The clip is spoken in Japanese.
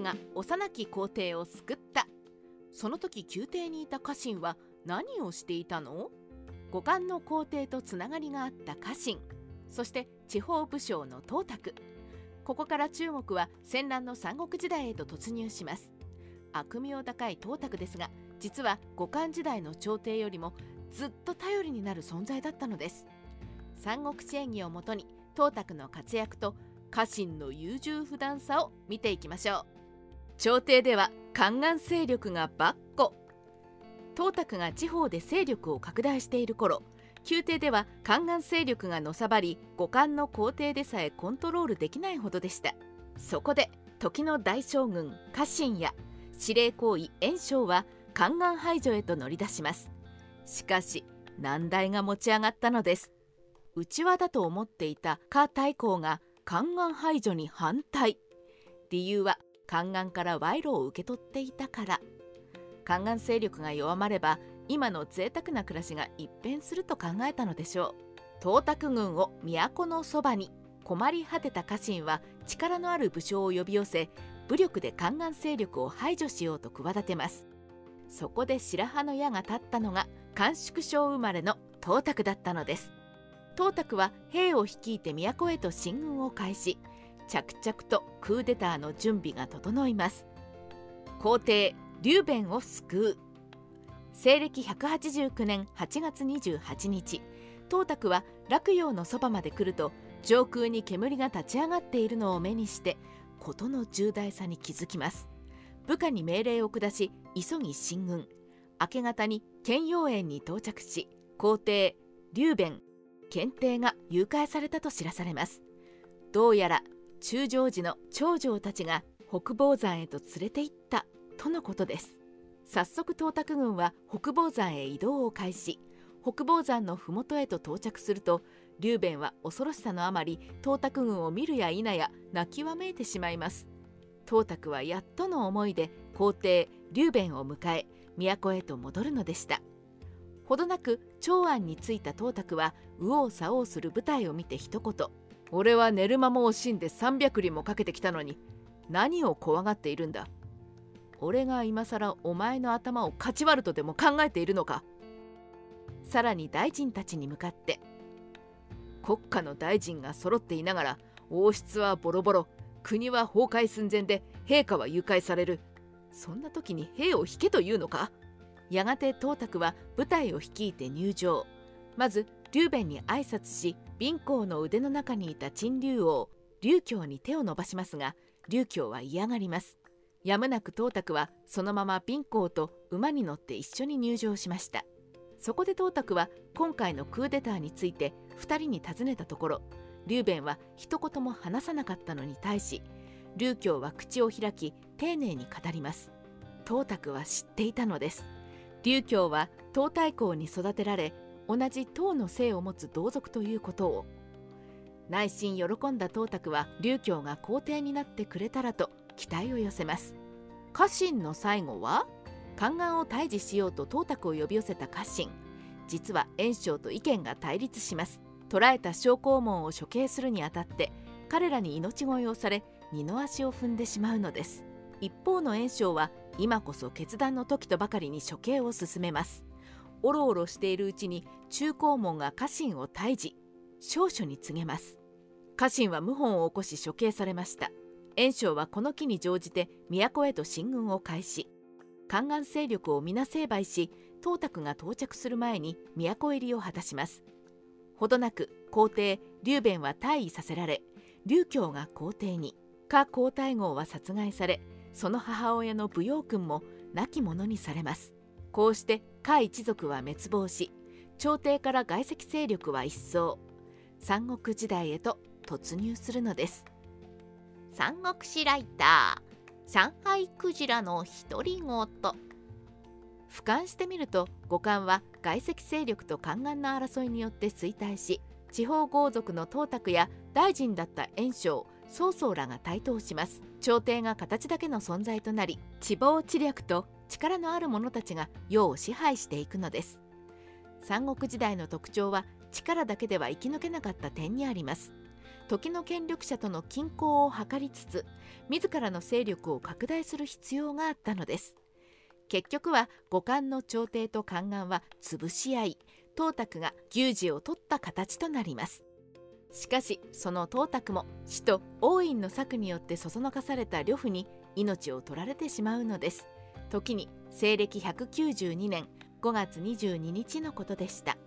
が幼き皇帝を救った。その時宮廷にいた家臣は何をしていたの？五冠の皇帝とつながりがあった家臣そして地方武将の東卓。ここから中国は戦乱の三国時代へと突入します。悪名高い東卓ですが実は五冠時代の朝廷よりもずっと頼りになる存在だったのです。三国志演義をもとに東卓の活躍と家臣の優柔不断さを見ていきましょう。朝廷では宦官勢力がばっこ。東卓が地方で勢力を拡大している頃宮廷では宦官勢力がのさばり五冠の皇帝でさえコントロールできないほどでした。そこで時の大将軍家臣や司令行為袁紹は宦官排除へと乗り出します。しかし難題が持ち上がったのです。内輪だと思っていた家太后が宦官排除に反対。理由は宦官から賄賂を受け取っていたから。宦官勢力が弱まれば今の贅沢な暮らしが一変すると考えたのでしょう。東卓軍を都のそばに困り果てた家臣は力のある武将を呼び寄せ武力で宦官勢力を排除しようと企てます。そこで白羽の矢が立ったのが甘粛省生まれの東卓だったのです。東卓は兵を率いて都へと進軍を開始。着々とクーデターの準備が整います。皇帝劉弁を救う。西暦189年8月28日。東卓は洛陽のそばまで来ると上空に煙が立ち上がっているのを目にして事の重大さに気づきます。部下に命令を下し急ぎ進軍。明け方に建陽園に到着し皇帝劉弁検定が誘拐されたと知らされます。どうやら中将寺の長城たちが北房山へと連れて行ったとのことです。早速東卓軍は北房山へ移動を開始。北房山の麓へと到着すると劉弁は恐ろしさのあまり東卓軍を見るや否や泣きわめいてしまいます東卓はやっとの思いで皇帝劉弁を迎え都へと戻るのでした。ほどなく長安に着いた東卓は右往左往する舞台を見て一言「俺は寝る間も惜しんで300里もかけてきたのに何を怖がっているんだ。俺が今更お前の頭をかち割るとでも考えているのか。さらに大臣たちに向かって国家の大臣が揃っていながら王室はボロボロ国は崩壊寸前で陛下は誘拐される。そんな時に兵を引けというのか？やがて東卓は部隊を率いて入場まず劉弁に挨拶し貧公の腕の中にいた陳竜王劉強に手を伸ばしますが劉強は嫌がります。やむなく東卓はそのまま貧公と馬に乗って一緒に入場しました。そこで東卓は今回のクーデターについて2人に尋ねたところ劉弁は一言も話さなかったのに対し劉強は口を開き丁寧に語ります。東卓は知っていたのです。劉強は東太后に育てられ同じ唐の姓を持つ同族ということを。内心喜んだ東卓は劉強が皇帝になってくれたらと期待を寄せます。家臣の最後は宦官を退治しようと東卓を呼び寄せた家臣。実は袁紹と意見が対立します。捕らえた将校門を処刑するにあたって彼らに命乞いをされ二の足を踏んでしまうのです。一方の袁紹は今こそ決断の時とばかりに処刑を進めます。おろおろしているうちに中高門が家臣を退治。少書に告げます。家臣は謀反を起こし処刑されました。袁紹はこの機に乗じて都へと進軍を開始。宦官勢力を皆成敗し東卓が到着する前に都入りを果たします。ほどなく皇帝劉弁は退位させられ劉強が皇帝に夏皇太后は殺害されその母親の武陽君も亡き者にされます。こうして夏一族は滅亡し朝廷から外籍勢力は一掃。三国時代へと突入するのです。三国志ライター上海クジラの独り言。俯瞰してみると五冠は外籍勢力と宦官の争いによって衰退し地方豪族の東卓や大臣だった袁紹曹操らが台頭します。朝廷が形だけの存在となり地方知略と力のある者たちが世を支配していくのです。三国時代の特徴は力だけでは生き抜けなかった点にあります。時の権力者との均衡を図りつつ自らの勢力を拡大する必要があったのです。結局は五冠の朝廷と宦官は潰し合い董卓が牛耳を取った形となります。しかしその董卓も死と王院の策によってそそのかされた呂布に命を取られてしまうのです。時に西暦192年5月22日のことでした。